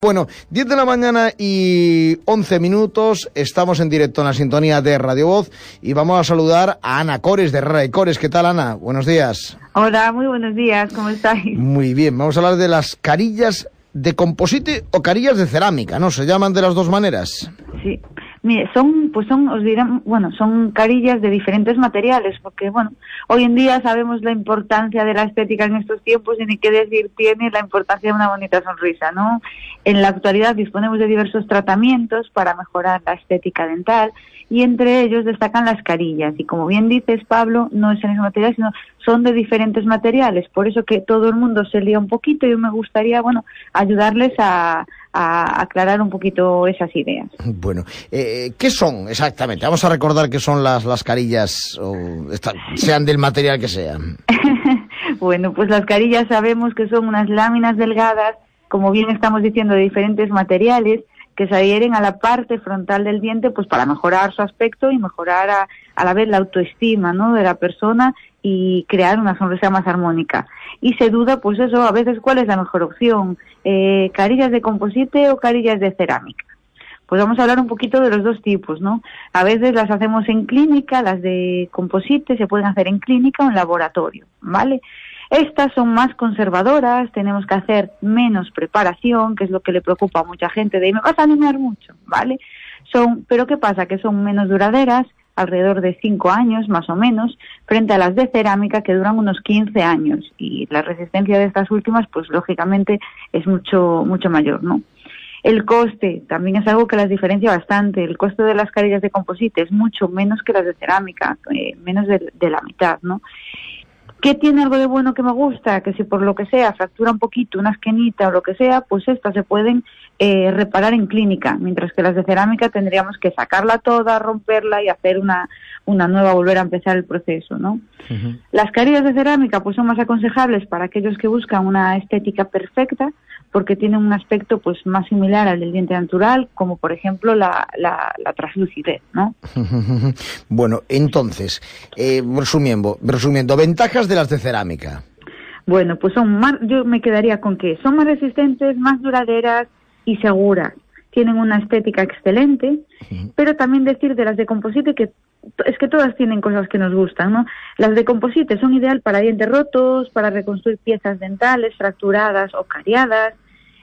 Bueno, 10 de la mañana y 11 minutos, estamos en directo en la sintonía de Radio Voz y vamos a saludar a Ana Cores de Herrera y Cores. ¿Qué tal, Ana? Buenos días. Hola, muy buenos días, ¿cómo estáis? Muy bien, vamos a hablar de las carillas de composite o carillas de cerámica, ¿no? ¿Se llaman de las dos maneras? Sí, Mire, son, pues son, os dirán, bueno, son carillas de diferentes materiales, porque, bueno, hoy en día sabemos la importancia de la estética en estos tiempos y ni qué decir tiene la importancia de una bonita sonrisa, ¿no? En la actualidad disponemos de diversos tratamientos para mejorar la estética dental y entre ellos destacan las carillas. Y como bien dices, Pablo, no es en ese material, sino son de diferentes materiales. Por eso que todo el mundo se lía un poquito y me gustaría, bueno, ayudarles a, a aclarar un poquito esas ideas. Bueno, eh, ¿qué son exactamente? Vamos a recordar qué son las, las carillas, o sean del material que sean. bueno, pues las carillas sabemos que son unas láminas delgadas, como bien estamos diciendo, de diferentes materiales, que se adhieren a la parte frontal del diente pues para mejorar su aspecto y mejorar a, a la vez la autoestima ¿no? de la persona y crear una sonrisa más armónica. Y se duda, pues eso, a veces cuál es la mejor opción, eh, carillas de composite o carillas de cerámica. Pues vamos a hablar un poquito de los dos tipos, ¿no? A veces las hacemos en clínica, las de composite se pueden hacer en clínica o en laboratorio, ¿vale? Estas son más conservadoras, tenemos que hacer menos preparación, que es lo que le preocupa a mucha gente, de me vas a animar mucho, ¿vale? Son, pero ¿qué pasa? Que son menos duraderas, alrededor de 5 años más o menos, frente a las de cerámica que duran unos 15 años y la resistencia de estas últimas pues lógicamente es mucho mucho mayor, ¿no? El coste también es algo que las diferencia bastante. El coste de las carillas de composite es mucho menos que las de cerámica, eh, menos de, de, la mitad, ¿no? ¿Qué tiene algo de bueno que me gusta? Que si por lo que sea fractura un poquito, una esquinita o lo que sea, pues estas se pueden eh, reparar en clínica, mientras que las de cerámica tendríamos que sacarla toda, romperla y hacer una, una nueva, volver a empezar el proceso, ¿no? Las carillas de cerámica pues son más aconsejables para aquellos que buscan una estética perfecta, porque tienen un aspecto pues más similar al del diente natural, como por ejemplo la, la, la translucidez, ¿no? bueno, entonces, eh, resumiendo, resumiendo, ventajas de las de cerámica. Bueno, pues son más, yo me quedaría con que son más resistentes, más duraderas y seguras. Tienen una estética excelente, pero también decir de las de composite que es que todas tienen cosas que nos gustan, ¿no? Las de composite son ideal para dientes rotos, para reconstruir piezas dentales fracturadas o cariadas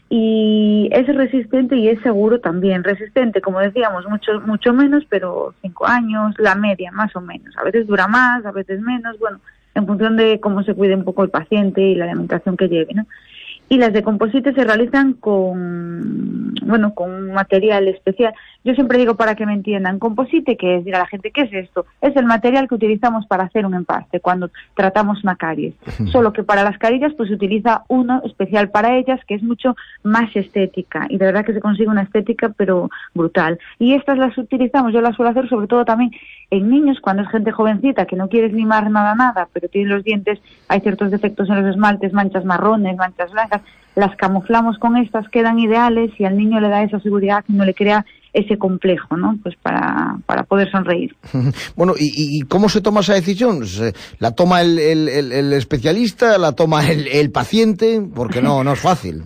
y es resistente y es seguro también. Resistente, como decíamos, mucho mucho menos, pero cinco años, la media más o menos. A veces dura más, a veces menos, bueno, en función de cómo se cuide un poco el paciente y la alimentación que lleve, ¿no? Y las de composite se realizan con bueno con un material especial. Yo siempre digo para que me entiendan composite que es dirá la gente qué es esto es el material que utilizamos para hacer un empaste cuando tratamos una caries. Solo que para las carillas pues se utiliza uno especial para ellas que es mucho más estética. Y de verdad que se consigue una estética pero brutal. Y estas las utilizamos yo las suelo hacer sobre todo también en niños cuando es gente jovencita que no quiere limar nada nada pero tiene los dientes hay ciertos defectos en los esmaltes manchas marrones manchas blancas las camuflamos con estas, quedan ideales y al niño le da esa seguridad y no le crea ese complejo, ¿no? Pues para, para poder sonreír. Bueno, ¿y, cómo se toma esa decisión? ¿La toma el, el, especialista? ¿La toma el, paciente? Porque no, no es fácil.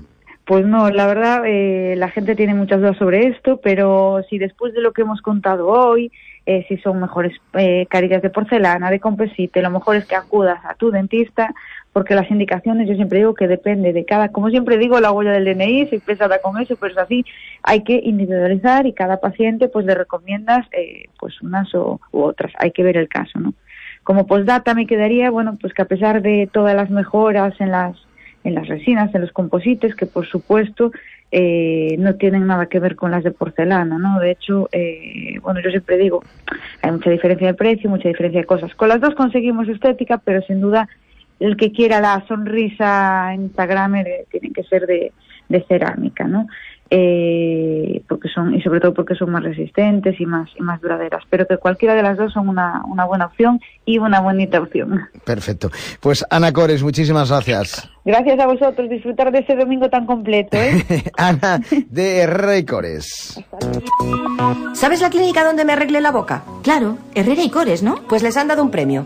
Pues no, la verdad, eh, la gente tiene muchas dudas sobre esto, pero si después de lo que hemos contado hoy, eh, si son mejores eh, carillas de porcelana, de composite, lo mejor es que acudas a tu dentista porque las indicaciones yo siempre digo que depende de cada, como siempre digo, la huella del DNI, soy pesada con eso, pero es así, hay que individualizar y cada paciente pues le recomiendas eh, pues unas o, u otras, hay que ver el caso, ¿no? Como postdata me quedaría, bueno, pues que a pesar de todas las mejoras en las en las resinas, en los composites, que por supuesto eh, no tienen nada que ver con las de porcelana, ¿no? De hecho, eh, bueno, yo siempre digo, hay mucha diferencia de precio, mucha diferencia de cosas. Con las dos conseguimos estética, pero sin duda el que quiera la sonrisa Instagram tiene que ser de, de cerámica, ¿no? Eh, porque son y sobre todo porque son más resistentes y más y más duraderas pero que cualquiera de las dos son una, una buena opción y una bonita opción perfecto pues Ana Cores muchísimas gracias gracias a vosotros disfrutar de ese domingo tan completo ¿eh? Ana de Rey Cores ¿Sabes la clínica donde me arreglé la boca? Claro, Herrera y Cores, ¿no? Pues les han dado un premio.